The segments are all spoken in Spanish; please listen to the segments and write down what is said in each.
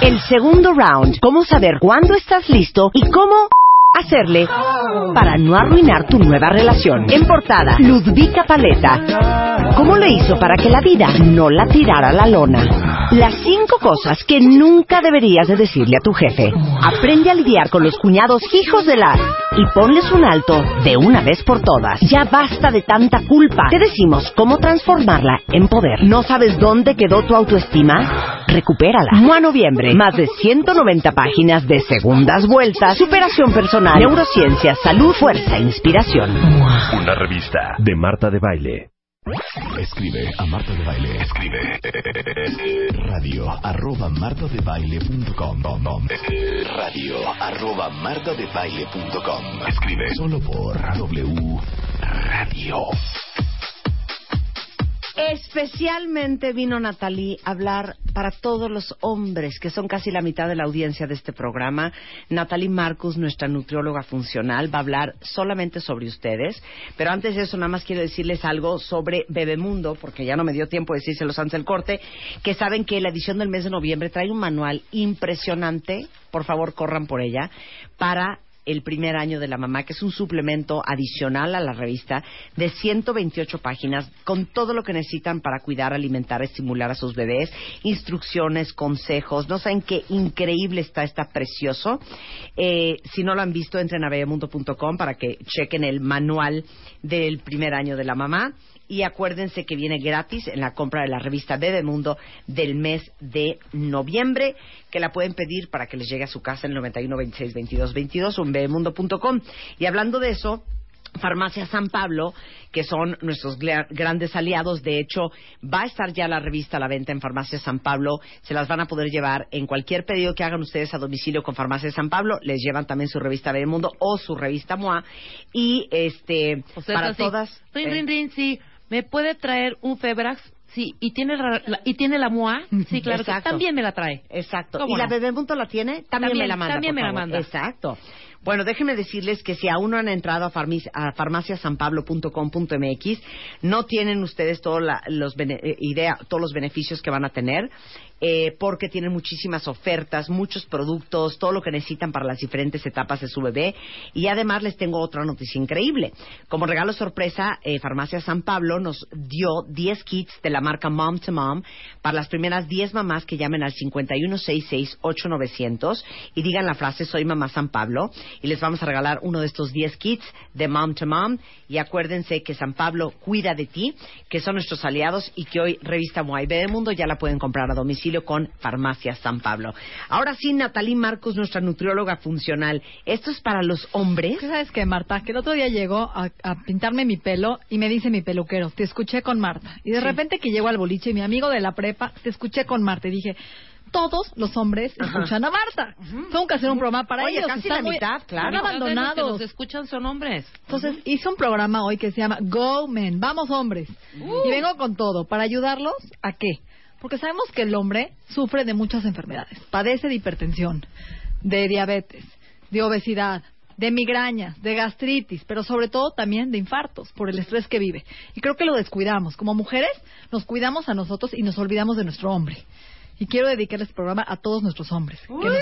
El segundo round. Cómo saber cuándo estás listo y cómo hacerle para no arruinar tu nueva relación. En portada, Ludvika Paleta. ¿Cómo le hizo para que la vida no la tirara a la lona? Las cinco cosas que nunca deberías de decirle a tu jefe. Aprende a lidiar con los cuñados hijos de la y ponles un alto de una vez por todas. Ya basta de tanta culpa. Te decimos cómo transformarla en poder. ¿No sabes dónde quedó tu autoestima? Recupérala. Mua Noviembre. Más de 190 páginas de segundas vueltas, superación personal, neurociencia, salud, fuerza, inspiración. Una revista de Marta de Baile. Escribe a Marta de Baile. Escribe radio arroba martadebaile.com radio arroba martadebaile.com Escribe solo por W Radio. Especialmente vino Natalie a hablar para todos los hombres, que son casi la mitad de la audiencia de este programa. Natalie Marcus, nuestra nutrióloga funcional, va a hablar solamente sobre ustedes. Pero antes de eso, nada más quiero decirles algo sobre Bebemundo, porque ya no me dio tiempo de decírselos antes del corte, que saben que la edición del mes de noviembre trae un manual impresionante, por favor corran por ella, para el primer año de la mamá, que es un suplemento adicional a la revista de 128 páginas con todo lo que necesitan para cuidar, alimentar, estimular a sus bebés, instrucciones, consejos. No saben qué increíble está, está precioso. Eh, si no lo han visto, entren a bebemundo.com para que chequen el manual del primer año de la mamá. Y acuérdense que viene gratis en la compra de la revista Bebemundo del mes de noviembre, que la pueden pedir para que les llegue a su casa en el 91 26 22 22 o en bebemundo.com. Y hablando de eso, Farmacia San Pablo, que son nuestros grandes aliados. De hecho, va a estar ya la revista a la venta en Farmacia San Pablo. Se las van a poder llevar en cualquier pedido que hagan ustedes a domicilio con Farmacia San Pablo. Les llevan también su revista Bebemundo o su revista MOA. Y este, O sea, para así, todas. Rin, eh, rin, rin, sí. ¿Me puede traer un Febrax? Sí. ¿Y tiene, la, la- y tiene la MOA? Sí, claro. que también me la trae. Exacto. ¿Cómo ¿Y la? Bebemundo la tiene? También, También, me la manda. también me la manda. Exacto. Bueno, déjenme decirles que si aún no han entrado a, a farmaciasanpablo.com.mx, no tienen ustedes todos los eh, idea, todos los beneficios que van a tener, eh, porque tienen muchísimas ofertas, muchos productos, todo lo que necesitan para las diferentes etapas de su bebé. Y además les tengo otra noticia increíble. Como regalo sorpresa, eh, Farmacia San Pablo nos dio 10 kits de la marca Mom to Mom para las primeras 10 mamás que llamen al 5166-8900 y digan la frase Soy Mamá San Pablo y les vamos a regalar uno de estos 10 kits de Mom to Mom y acuérdense que San Pablo cuida de ti, que son nuestros aliados y que hoy Revista Moai del Mundo ya la pueden comprar a domicilio con Farmacia San Pablo. Ahora sí, Natalie Marcos, nuestra nutrióloga funcional. Esto es para los hombres. ¿Qué sabes qué, Marta? Que el otro día llegó a, a pintarme mi pelo y me dice mi peluquero, te escuché con Marta. Y de repente que llego al boliche y mi amigo de la prepa, te escuché con Marta. Y dije, todos los hombres escuchan a Marta. Tengo que hacer un programa para Oye, ellos. casi Están la muy- mitad, claro. están de los que abandonados. nos escuchan son hombres. Entonces hice un programa hoy que se llama Go Men, vamos hombres. Y vengo con todo, para ayudarlos a qué? Porque sabemos que el hombre sufre de muchas enfermedades. Padece de hipertensión, de diabetes, de obesidad, de migrañas, de gastritis, pero sobre todo también de infartos por el estrés que vive. Y creo que lo descuidamos. Como mujeres nos cuidamos a nosotros y nos olvidamos de nuestro hombre. Y quiero dedicar este programa a todos nuestros hombres. Que, nos-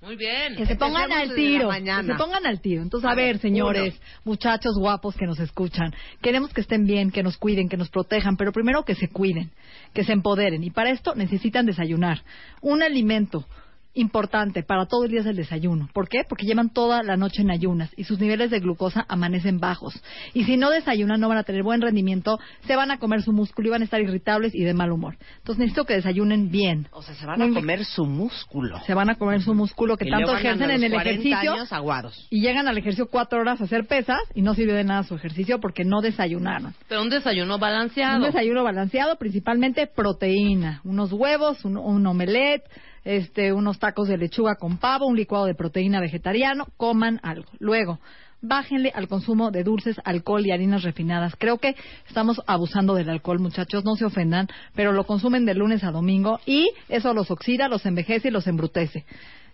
Muy bien. que se pongan Empecemos al tiro. Que se pongan al tiro. Entonces, a ver, señores, muchachos guapos que nos escuchan, queremos que estén bien, que nos cuiden, que nos protejan, pero primero que se cuiden, que se empoderen. Y para esto necesitan desayunar. Un alimento importante para todo el día es el desayuno. ¿Por qué? Porque llevan toda la noche en ayunas y sus niveles de glucosa amanecen bajos. Y si no desayunan, no van a tener buen rendimiento, se van a comer su músculo y van a estar irritables y de mal humor. Entonces necesito que desayunen bien. O sea, se van a comer su músculo. Se van a comer su músculo que Y tanto ejercen en el 40 ejercicio. años aguados. Y llegan al ejercicio cuatro horas a hacer pesas y no sirve de nada su ejercicio porque no desayunaron. Pero un desayuno Un balanceado. desayuno balanceado, principalmente proteína, unos huevos, un, un omelette, este, unos tacos de lechuga con pavo, un licuado de proteína vegetariano, coman algo. Luego, bájenle al consumo de dulces, alcohol y harinas refinadas. Creo que estamos abusando del alcohol, muchachos, no se ofendan, pero lo consumen de lunes a domingo y eso los oxida, los envejece y los embrutece.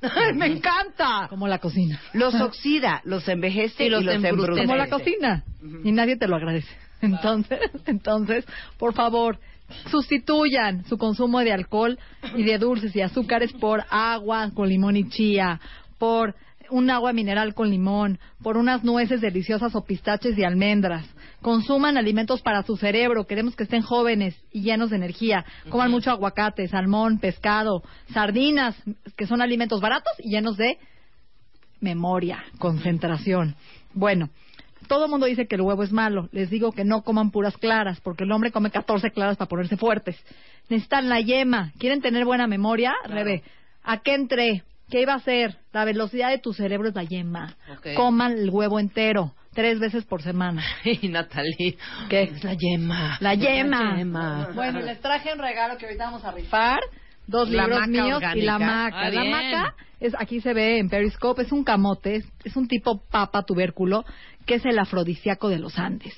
¡Ay, me encanta! Como la cocina. Los oxida, los envejece Y los, embrutece. embrutece. Como la cocina. Y nadie te lo agradece. Entonces, entonces, por favor, sustituyan su consumo de alcohol y de dulces y azúcares por agua con limón y chía, por un agua mineral con limón, por unas nueces deliciosas o pistaches y almendras. Consuman alimentos para su cerebro, queremos que estén jóvenes y llenos de energía. Coman mucho aguacate, salmón, pescado, sardinas, que son alimentos baratos y llenos de memoria, concentración. Bueno, todo el mundo dice que el huevo es malo. Les digo que no coman puras claras, porque el hombre come 14 claras para ponerse fuertes. Necesitan la yema. ¿Quieren tener buena memoria? Rebe, ¿a qué entré? ¿Qué iba a hacer? La velocidad de tu cerebro es la yema. Coman el huevo entero, tres veces por semana. Y Natalie. ¿Qué? Es la yema. La yema. yema. Bueno, les traje un regalo que ahorita vamos a rifar. Dos La libros míos y la maca. Ah, la bien. maca es aquí se ve en Periscope, es un camote, es, es un tipo papa tubérculo que es el afrodisíaco de los Andes.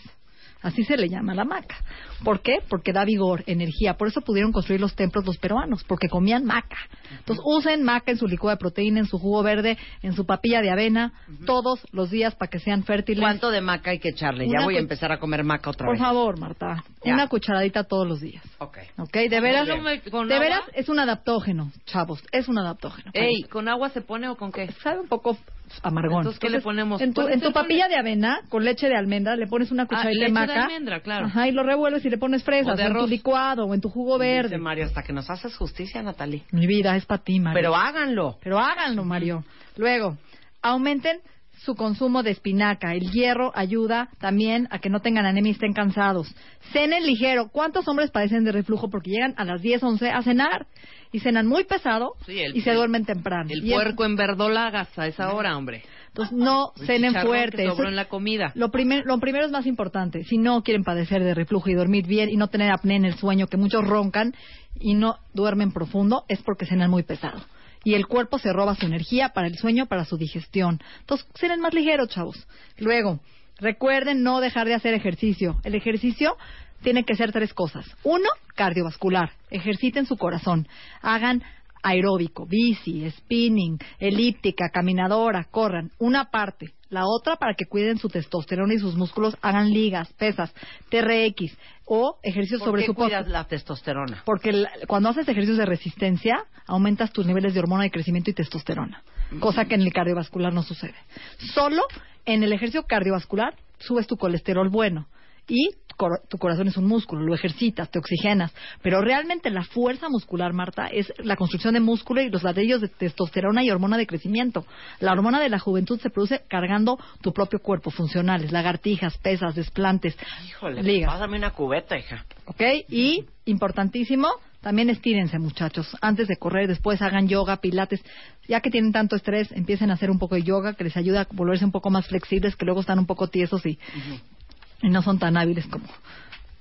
Así se le llama la maca. ¿Por qué? Porque da vigor, energía. Por eso pudieron construir los templos los peruanos, porque comían maca. Entonces, usen maca en su licuado de proteína, en su jugo verde, en su papilla de avena, todos los días para que sean fértiles. ¿Cuánto de maca hay que echarle? Ya voy a empezar a comer maca otra Por vez. favor, Marta. Ya. Una cucharadita todos los días. Ok. ¿Ok? De veras, ¿Con agua? ¿Con de veras es un adaptógeno, chavos. Es un adaptógeno. Ey, ¿con agua se pone o con qué? Sabe un poco amargón. Entonces, ¿qué le ponemos? En tu, Puede en tu papilla de avena, con leche de almendra, le pones una cucharadita leche de de maca. almendra, claro. Ajá, y lo revuelves y le pones fresas. O de o en tu arroz. licuado, o en tu jugo Dice verde. Mario, hasta que nos haces justicia, Natalie. Mi vida, es para ti, Mario. Pero háganlo. Pero háganlo, Mario. Luego, aumenten su consumo de espinaca. El hierro ayuda también a que no tengan anemia y estén cansados. Cenen ligero. ¿Cuántos hombres padecen de reflujo porque llegan a las 10, 11 a cenar? Y cenan muy pesado Sí, el- y se duermen temprano. El Y es- puerco en verdolagas a esa hora, hombre. Entonces, no El cenen fuerte. que en la comida. lo, primer- lo primero es más importante. Si no quieren padecer de reflujo y dormir bien y no tener apnea en el sueño, que muchos roncan y no duermen profundo, es porque cenan muy pesado. Y el cuerpo se roba su energía para el sueño, para su digestión. Entonces, cenen más ligeros, chavos. Luego, recuerden no dejar de hacer ejercicio. El ejercicio tiene que ser tres cosas. Uno, cardiovascular. Ejerciten su corazón. Hagan aeróbico, bici, spinning, elíptica, caminadora, corran. Una parte. La otra para que cuiden su testosterona y sus músculos, hagan ligas, pesas, TRX o ejercicios ¿Por sobre qué su cuidas postura. la testosterona? Porque cuando haces ejercicios de resistencia, aumentas tus niveles de hormona de crecimiento y testosterona, cosa que en el cardiovascular no sucede. Solo en el ejercicio cardiovascular subes tu colesterol bueno y cor- tu corazón es un músculo, lo ejercitas, te oxigenas, pero realmente la fuerza muscular, Marta, es la construcción de músculo y los ladrillos de testosterona y hormona de crecimiento. La hormona de la juventud se produce cargando tu propio cuerpo, funcionales, lagartijas, pesas, desplantes, Híjole, ligas. pásame una cubeta, hija. ¿Ok? Y, importantísimo, también estírense, muchachos. Antes de correr, después hagan yoga, pilates. Ya que tienen tanto estrés, empiecen a hacer un poco de yoga que les ayuda a volverse un poco más flexibles, que luego están un poco tiesos y, y no son tan hábiles como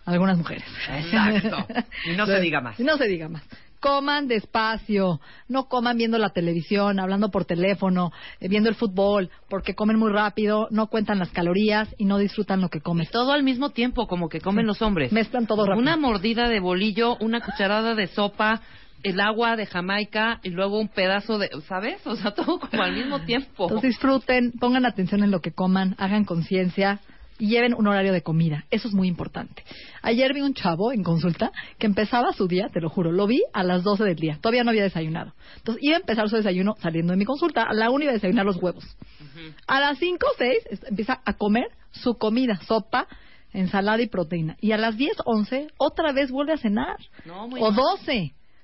algunas mujeres. Exacto. Y no se diga más. Y no se diga más. Coman despacio, no coman viendo la televisión, hablando por teléfono, eh, viendo el fútbol, porque comen muy rápido, no cuentan las calorías y no disfrutan lo que comen. Todo al mismo tiempo, como que comen los hombres. Mezclan todo rápido. Una mordida de bolillo, una cucharada de sopa, el agua de Jamaica y luego un pedazo de, ¿sabes? O sea, todo como al mismo tiempo. Entonces disfruten, pongan atención en lo que coman, hagan conciencia y lleven un horario de comida. Eso es muy importante. Ayer vi un chavo en consulta que empezaba su día, te lo juro, lo vi a las 12 del día. Todavía no había desayunado. Entonces iba a empezar su desayuno saliendo de mi consulta. A la 1 iba a desayunar los huevos. A las 5 o 6 empieza a comer su comida, sopa, ensalada y proteína. Y a las 10, 11 otra vez vuelve a cenar. No, muy o mal.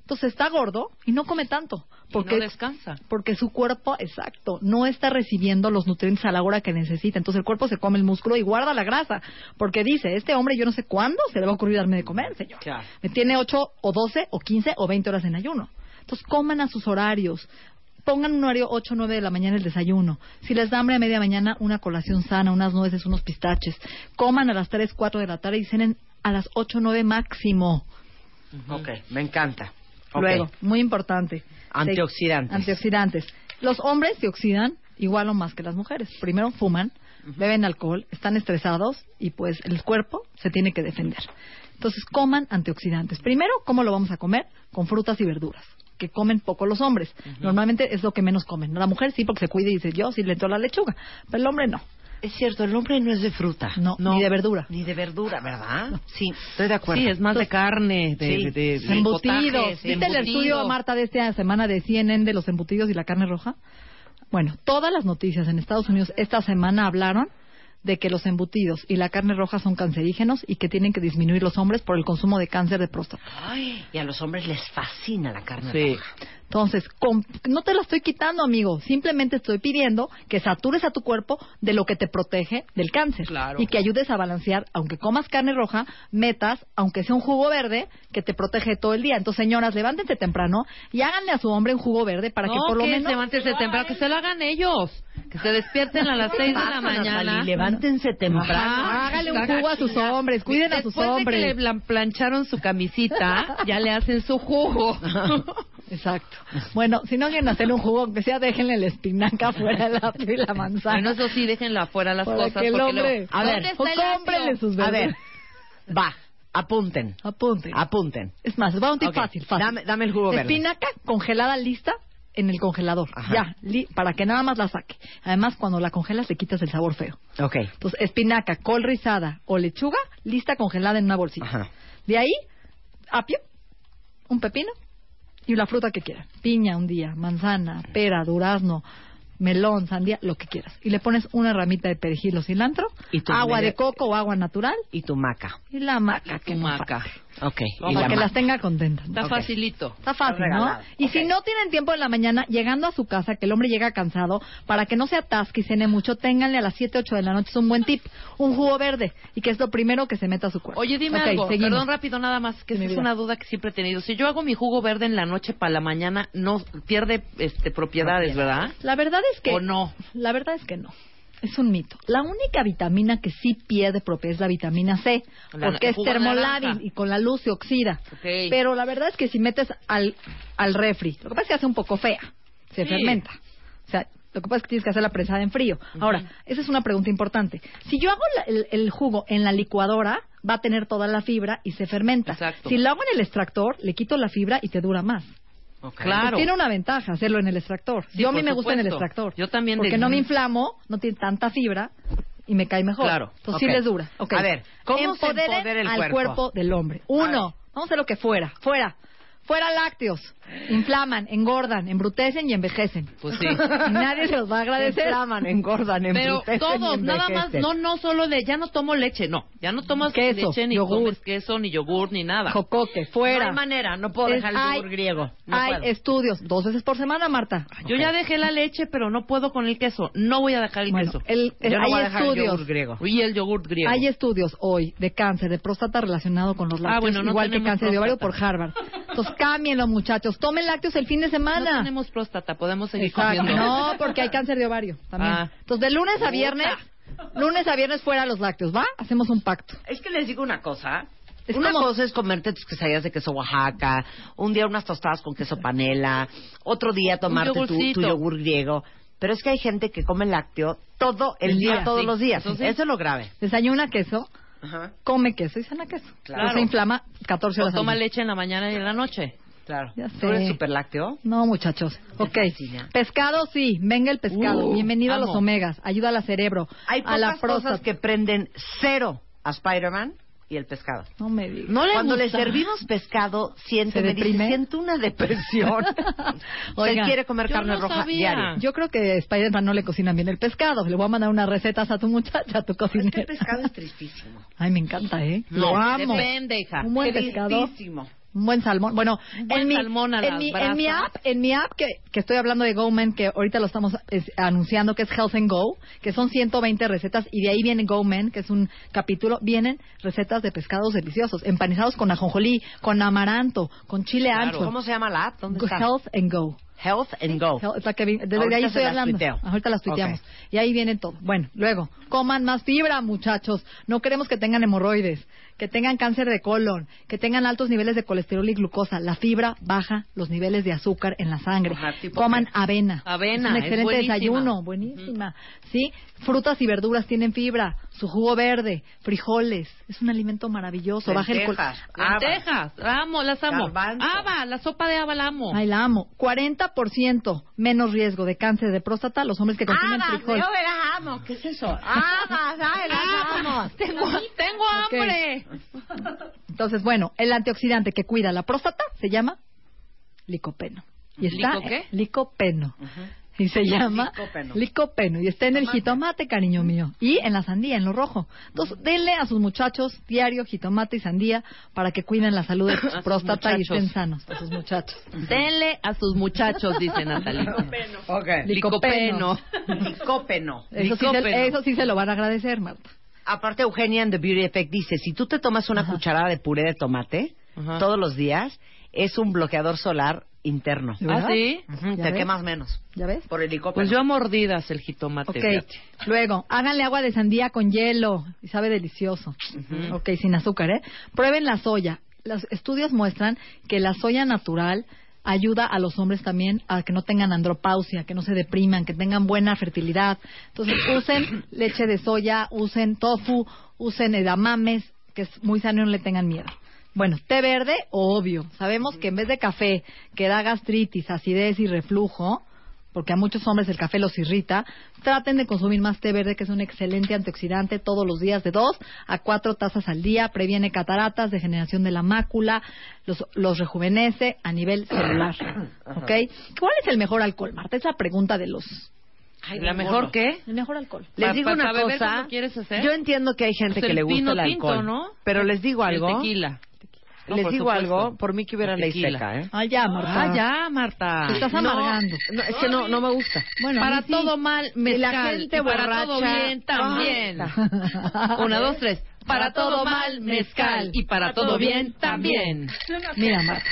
12. Entonces está gordo y no come tanto. porque no descansa. porque su cuerpo, exacto, no está recibiendo los nutrientes a la hora que necesita. Entonces el cuerpo se come el músculo y guarda la grasa. Porque dice, este hombre yo no sé cuándo se le va a ocurrir darme de comer, señor. Claro. Me tiene 8 o 12 o 15 o 20 horas en ayuno. Entonces coman a sus horarios. Pongan un horario 8 o 9 de la mañana el desayuno. Si les da hambre a media mañana, una colación sana, unas nueces, unos pistaches. Coman a las 3, 4 de la tarde y cenen a las 8 o 9 máximo. Ok, me encanta. Luego, muy importante. Antioxidantes. Antioxidantes. Los hombres se oxidan igual o más que las mujeres. Primero fuman, beben alcohol, están estresados y pues el cuerpo se tiene que defender. Entonces coman antioxidantes. Primero, ¿cómo lo vamos a comer? Con frutas y verduras que comen poco los hombres. Normalmente es lo que menos comen. La mujer sí porque se cuida y dice, yo sí le entro la lechuga, pero el hombre no. Es cierto, el hombre no es de fruta. No, ni de verdura. Ni de verdura, ¿verdad? Sí, estoy de acuerdo. Sí, es más de carne, de, Sí. de, de- de embutidos. ¿Viste el estudio, Marta, de esta semana de CNN de los embutidos y la carne roja? Bueno, todas las noticias en Estados Unidos esta semana hablaron de que los embutidos y la carne roja son cancerígenos y que tienen que disminuir los hombres por el consumo de cáncer de próstata. Ay, y a los hombres les fascina la carne Sí. roja. Entonces, no te la estoy quitando, amigo. Simplemente estoy pidiendo que satures a tu cuerpo de lo que te protege del cáncer. Claro. Y que ayudes a balancear, aunque comas carne roja, metas, aunque sea un jugo verde, que te protege todo el día. Entonces, señoras, levántense temprano y háganle a su hombre un jugo verde para que por lo que menos... levántense temprano, que se lo hagan ellos. Que se despierten a las seis de la mañana. Natalie, levántense temprano. Ajá. Hágale un jugo a sus hombres, cuiden a sus Después hombres. de que le plan- plancharon su camisita, ya le hacen su jugo. Exacto. Bueno, si no quieren hacerle un jugo, aunque sea, déjenle la espinaca fuera apio y la manzana. bueno, eso sí, déjenla afuera las Para cosas. que el hombre- luego, A ver, cómprenle sus A verduras. ver, va, apunten. Apunten. Apunten. Es más, a dar un tip Ok, fácil, fácil. Dame, dame el jugo verde. Espinaca congelada lista en el congelador. Ajá. Ya, li- para que nada más la saque. Además, cuando la congelas le quitas el sabor feo. Ok. Entonces, espinaca, col rizada o lechuga, lista congelada en una bolsita. Ajá. De ahí, apio, un pepino y la fruta que quieran. Piña un día, manzana, pera, durazno, melón, sandía, lo que quieras. Y le pones una ramita de perejil o cilantro, Y agua de coco o agua natural Y tu maca. y la maca Tu no maca. Ok. Y Para la que las tenga contentas. Está Ok. facilito. Está fácil, ¿no? regalado. Y Ok. si no tienen tiempo en la mañana, llegando a su casa, que el hombre llega cansado, para que no se atasque y cene mucho, ténganle a las 7, 8 de la noche, es un buen tip, un jugo verde, y que es lo primero que se meta a su cuerpo. Oye, dime Ok, algo, seguimos. perdón rápido nada más, que Mi esa es vida. una duda que siempre he tenido. Si yo hago mi jugo verde en la noche para la mañana, no pierde este propiedades, ¿verdad? La verdad es que... ¿O no? La verdad es que no. Es un mito. La única vitamina que sí pierde propiedades es la vitamina C, La- porque es termolábil y con la luz se oxida. Pero la verdad es que si metes al, al refri, lo que pasa es que hace un poco fea, se Sí. fermenta. O sea, lo que pasa es que tienes que hacer la prensada en frío. Ahora, esa es una pregunta importante. Si yo hago la- el, el jugo en la licuadora, va a tener toda la fibra y se fermenta. Exacto. Si lo hago en el extractor, le quito la fibra y te dura más. Claro. Pues tiene una ventaja hacerlo en el extractor. Sí, yo a mí me gusta en el extractor. Yo también Porque de- no me inflamo, no tiene tanta fibra y me cae mejor. Claro. Entonces sí les dura. Ok. A ver, ¿cómo se empodera el al cuerpo? del hombre? Uno, vamos a hacer lo que fuera. Fuera. Fuera lácteos. Inflaman, engordan, embrutecen y envejecen. Pues sí. Y nadie se los va a agradecer. Inflaman, engordan, Pero embrutecen y todos, nada más, envejecen. no, no solo de, ya no tomo leche, no, ya no tomas Queso, leche, ni yogur. comes queso, ni yogur, ni nada. Jocoque, fuera. No hay manera, no puedo Es- dejar el hay- yogur griego. No hay puedo. estudios, dos veces por semana, Marta. Yo ya dejé la leche, pero no puedo con el queso. No voy a dejar el Bueno, queso. el- el- Yo no hay voy a dejar el estudios. yogur griego. Y el yogur griego. Hay estudios hoy de cáncer de próstata relacionado con los lácteos, Ah, bueno, no igual que tenemos cáncer de ovario por próstata. Harvard. Entonces, cámbienlo, muchachos. Tomen lácteos el fin de no semana. tenemos próstata, podemos seguir Exacto. comiendo. No, porque hay cáncer de ovario también. Ah. Entonces, de lunes a viernes, lunes a viernes fuera los lácteos, ¿va? Hacemos un pacto. Es que les digo una cosa. Es una como- cosa es comerte tus quesadillas de queso Oaxaca, un día unas tostadas con queso panela, otro día tomarte tu, tu yogur griego. Pero es que hay gente que come lácteo todo el El día, día, todos sí. los días. Eso es lo grave. Desayuna queso, Ajá. come queso y cena queso. Claro. Se inflama 14 O horas al toma día. leche en la mañana y en la noche. Claro. Ya ¿Tú eres sé. super lácteo? No, muchachos. Ok. Pescado, sí. Venga el pescado. Uh, Bienvenido a los omegas. Ayuda al cerebro. Hay a la cosas que prenden cero a Spider-Man y el pescado. No me digas. No le Cuando le gusta. servimos pescado, siente, ¿Se me dice, siento una depresión. Oiga, Él quiere comer carne no roja sabía. diario. Yo creo que Spider-Man no le cocinan bien el pescado. Le voy a mandar unas recetas a tu muchacha, a tu cocinera. el pescado es tristísimo. Ay, me encanta, ¿eh? No, Lo amo. depende, hija. Un buen pescado. Tristísimo. Un buen salmón. Bueno, buen en, mi, salmón a en, mi, en mi brasas. app, en mi app que, que estoy hablando de GoMen, que ahorita lo estamos es, anunciando, que es Health and Go, que son 120 recetas, y de ahí viene GoMen, que es un capítulo, vienen recetas de pescados deliciosos, empanizados con ajonjolí, con amaranto, con chile Claro. ancho. ¿Cómo se llama la app? ¿Dónde está? Health and Go. Health and Go. Health- la que vi- desde Ahorita ahí estoy hablando. tuiteo. Ahorita las tuiteamos. Y ahí viene todo. Bueno, luego, coman más fibra, muchachos. No queremos que tengan hemorroides, que tengan cáncer de colon, que tengan altos niveles de colesterol y glucosa. La fibra baja los niveles de azúcar en la sangre. Ajá, ¿tipo Coman qué? avena. Avena, Es un es excelente buenísima. desayuno, buenísima. ¿Sí? Frutas y verduras tienen fibra. Su jugo verde, frijoles. Es un alimento maravilloso. Baja el col- Lentejas, amo, las amo. Haba, la sopa de haba la amo. Ay, la amo. 40% menos riesgo de cáncer de próstata los hombres que consumen Habas, frijol. yo las amo. ¿Qué es eso? Amo. Tengo, tengo hambre. Entonces, bueno, el antioxidante que cuida la próstata se llama licopeno. Y está ¿Lico qué? licopeno. Y se llama Licopeno. licopeno. Y está en el jitomate, cariño mío. Y en la sandía, en lo rojo. Entonces, denle a sus muchachos diario jitomate y sandía para que cuiden la salud de su sus próstata y estén sanos. A sus muchachos. Denle a sus muchachos, dice Natalia. Ok. Licopeno. Licopeno. Eso sí, se, Licopeno. eso sí se lo van a agradecer, Marta. Aparte, Eugenia en The Beauty Effect dice, si tú te tomas una cucharada de puré de tomate Ajá. todos los días, es un bloqueador solar interno. ¿De ¿Ah, verdad? sí? Ujú, ¿Ya te ves? quemas menos. ¿Ya ves? Por el licopeno. Pues yo a mordidas el jitomate. Ok, fíjate. luego, háganle agua de sandía con hielo y sabe delicioso. Ok, sin azúcar, ¿eh? Prueben la soya. Los estudios muestran que la soya natural ayuda a los hombres también a que no tengan andropausia, que no se depriman, que tengan buena fertilidad. Entonces, usen leche de soya, usen tofu, usen edamames, que es muy sano y no le tengan miedo. Bueno, té verde, obvio. Sabemos que en vez de café que da gastritis, acidez y reflujo, porque a muchos hombres el café los irrita, traten de consumir más té verde, que es un excelente antioxidante todos los días, de dos a cuatro tazas al día, previene cataratas, degeneración de la mácula, los, los rejuvenece a nivel celular. ¿Ok? ¿Cuál es el mejor alcohol, Marta? Es la pregunta de los... Ay, ¿La mejor qué? El mejor alcohol. Les Pa- digo pa- una cosa. cuando quieres hacer. Yo entiendo que hay gente Pues que le gusta el tinto, alcohol. ¿no? Pero les digo algo. El tequila. No, les digo supuesto. algo. Por mí que hubiera ley tequila. seca, ¿eh? Ah, ya, Marta. Ah, ya, Marta. Te estás No, amargando. no, es que no, no me gusta. Bueno, para sí. todo mal, Y mezcal. la gente Y para todo bien, también. Ah. Una, dos, tres. Para todo mal, mezcal. Y para todo bien, también. Mira, Marta.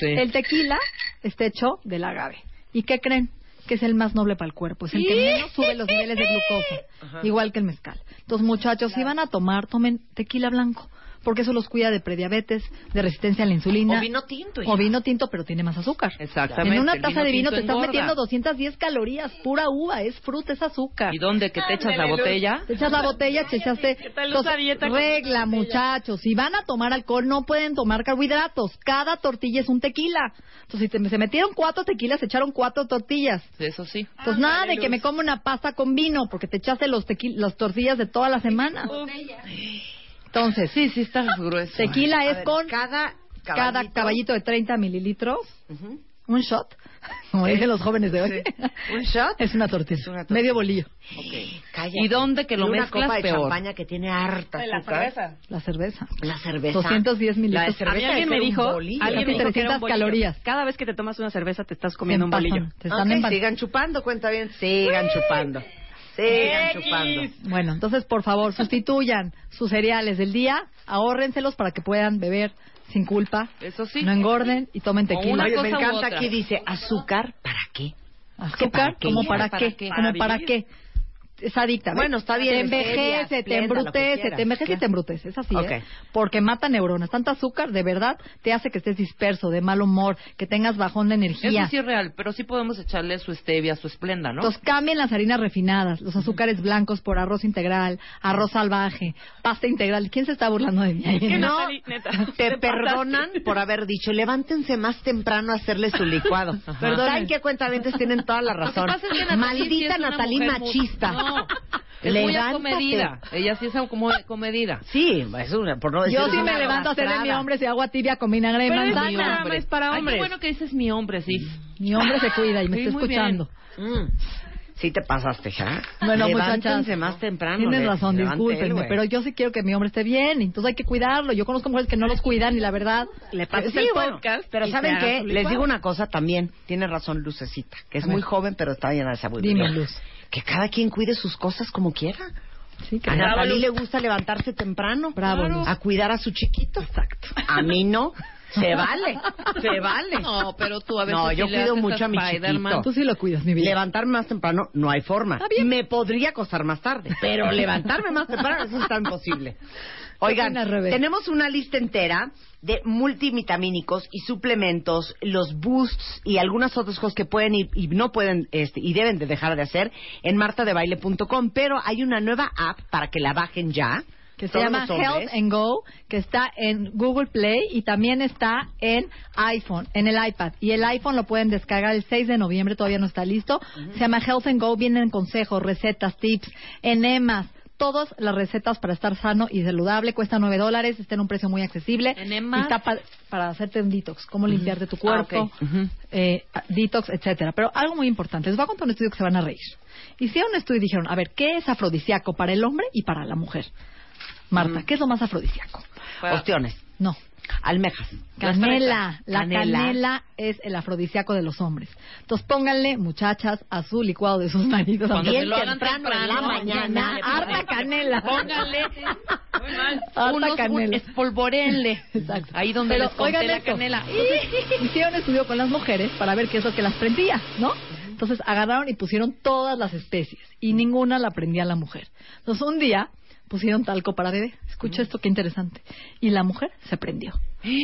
Sí. El tequila está hecho del agave. ¿Y qué creen? Que es el más noble para el cuerpo. Es el que menos sube los niveles de glucosa. Igual que el mezcal. Entonces, muchachos, si van a tomar, tomen tequila blanco. Porque eso los cuida de prediabetes, de resistencia a la insulina. O vino tinto. O vino tinto, pero tiene más azúcar. Exactamente, En una taza vino de vino te estás engorda. metiendo 210 calorías. Pura uva. Es fruta, es azúcar. ¿Y dónde que te echas la botella? Te echas la botella, te echaste. Entonces, dieta regla, muchachos. Si van a tomar alcohol, no pueden tomar carbohidratos. Cada tortilla es un tequila. Entonces, si te- se metieron cuatro tequilas, se echaron cuatro tortillas. Eso sí. Entonces, nada de que me como una pasta con vino, porque te echaste los tequi- las tortillas de toda la semana. Entonces, Sí, sí, estás grueso. tequila es ver, con cada cada caballito, caballito de 30 mililitros, Ujú. un shot, como dicen los jóvenes de hoy. ¿Un shot? Es una tortilla, Es una tortilla. medio bolillo. Cállate. ¿Y dónde que lo Y una mezclas copa de peor? champaña que tiene harta De la azúcar. cerveza. La cerveza. La cerveza. 210 La de mililitros. cerveza A mí debe alguien me un dijo, alguien me dijo que era 300 un bolillo. calorías. Cada vez que te tomas una cerveza te estás comiendo un empasan, bolillo. Te están Ok, empa- sigan chupando, cuenta bien. Sigan chupando. Sigan chupando. Bueno, entonces, por favor, sustituyan sus cereales del día, ahórrenselos para que puedan beber sin culpa, Eso sí. no engorden y tomen tequila. una Oye, me encanta aquí dice azúcar, ¿para qué? Azúcar, ¿para qué? ¿como para, ¿Para qué? qué? ¿Como Para para qué? Es adicta. Bueno, está bien, Te envejece, te embrutece, te envejece y te embrutece. Es así. ¿eh? Porque mata neuronas. Tanta azúcar, de verdad, te hace que estés disperso, de mal humor, que tengas bajón de energía. Eso sí es real, pero sí podemos echarle su stevia, su esplenda, ¿no? Entonces cambien las harinas refinadas, los azúcares blancos por arroz integral, arroz salvaje, pasta integral. ¿Quién se está burlando de mí? No, neta, te te perdonan por haber dicho, levántense más temprano a hacerle su licuado. Perdonen. ¿Saben qué cuentamientos tienen toda la razón? Maldita Natalie machista. No, es muy Levántate. acomedida. Ella sí es como comedida. Sí, es una, por no decir Yo sí me levanto a hacer de mi hombre si agua tibia con vinagre de Pero es Mi Sana, manzana. hombre. es para Ay, hombres. qué bueno que dices mi hombre, sí. Mi hombre se cuida y me Sí, está muy escuchando. Mm. Sí te pasaste, ¿ja? Bueno, Levántense muchachas, más temprano. Tienes le- razón, discúlpenme, él, pero yo sí quiero que mi hombre esté bien, entonces hay que cuidarlo. Yo conozco mujeres que no los cuidan y la verdad... Le pasas Sí, el bueno, podcast. pero ¿saben qué? Les digo una cosa también. Tiene razón Lucecita, que es A ver. muy joven, pero está llena de sabiduría. Dime, Luz. Que cada quien cuide sus cosas como quiera. Sí, que A Natalie le gusta levantarse temprano. Bravo, Luz. A cuidar a su chiquito. Exacto. A mí no. Se vale. Se vale. No, pero tú a veces No, yo cuido mucho a mi chiquito. Tú sí lo cuidas, mi vida. Levantarme más temprano no hay forma. Está bien. Me podría costar más tarde, pero levantarme más temprano eso está imposible. Oigan, tenemos una lista entera de multivitamínicos y suplementos, los boosts y algunas otras cosas que pueden y, y no pueden este, y deben de dejar de hacer en martadebaile.com, pero hay una nueva app para que la bajen ya. que se llama. Health and Go, que está en Google Play y también está en iPhone, en el iPad. Y el iPhone lo pueden descargar el 6 de noviembre, todavía no está listo. Se llama Health and Go, vienen consejos, recetas, tips, enemas. Todas las recetas para estar sano y saludable cuesta 9 dólares, está en un precio muy accesible. ¿Enemas? Y está pa- para hacerte un detox, cómo limpiarte tu Ah, cuerpo, eh, detox, etcétera. Pero algo muy importante, les voy a contar un estudio que se van a reír. Hicieron un estudio y dijeron, a ver, ¿qué es afrodisíaco para el hombre y para la mujer? Marta, ¿qué es lo más afrodisíaco? Ostiones, No, almejas, canela. La Canela. canela. es el afrodisíaco de los hombres. Entonces pónganle, muchachas, a su licuado de sus maridos. Cuando Bien se lo hagan temprano en la mañana. harta canela. Pónganle Harta unos canela. espolvorenle. Exacto. Ahí donde Pero les conté la esto. canela. Entonces, hicieron estudio con las mujeres para ver qué es lo que las prendía, ¿no? Entonces agarraron y pusieron todas las especies y ninguna la prendía la mujer. Entonces un día pusieron talco para bebé. Escucha esto, qué interesante. Y la mujer se prendió.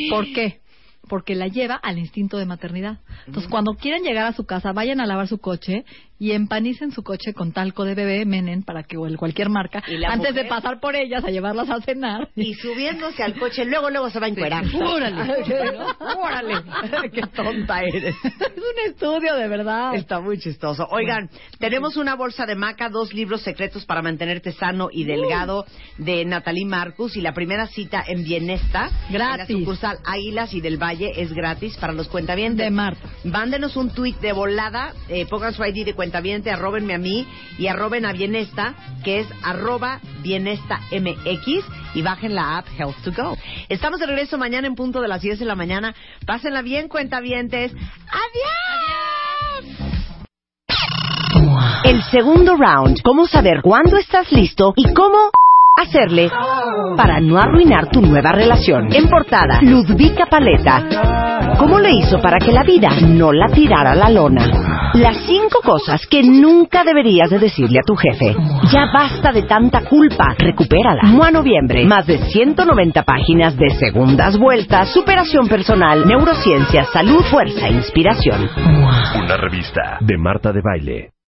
¿Por qué? Porque la lleva al instinto de maternidad. Entonces, cuando quieren llegar a su casa, vayan a lavar su coche y empanicen su coche con talco de bebé, menen, para que, o el cualquier marca, ¿Y la antes de pasar por ellas a llevarlas a cenar. Y subiéndose al coche, luego, luego se va a encuerar. ¡Órale! ¡Órale! ¡Qué tonta eres! Es un estudio de verdad. Está muy chistoso. Oigan, tenemos una bolsa de maca, dos libros secretos para mantenerte sano y delgado de Natalie Marcus y la primera cita en Bienesta. Gratis. En la sucursal Águilas y del Valle es gratis para los cuentavientes. De Marta. Mándenos un tuit de volada, eh, pongan su ID de cuentaviente, arrobenme a mí y arroben a Bienesta, que es arroba Bienesta MX y bajen la app Health to Go. Estamos de regreso mañana en punto de las 10 de la mañana. Pásenla bien, cuentavientes. ¡Adiós! El segundo round. Cómo saber cuándo estás listo y cómo hacerle para no arruinar tu nueva relación. En portada, Ludvika Paleta. ¿Cómo le hizo para que la vida no la tirara a la lona? Las cinco cosas que nunca deberías de decirle a tu jefe. Ya basta de tanta culpa. Recupérala. Mua Noviembre. Más de 190 páginas de segundas vueltas, superación personal, neurociencia, salud, fuerza e inspiración. Una revista de Marta de Baile.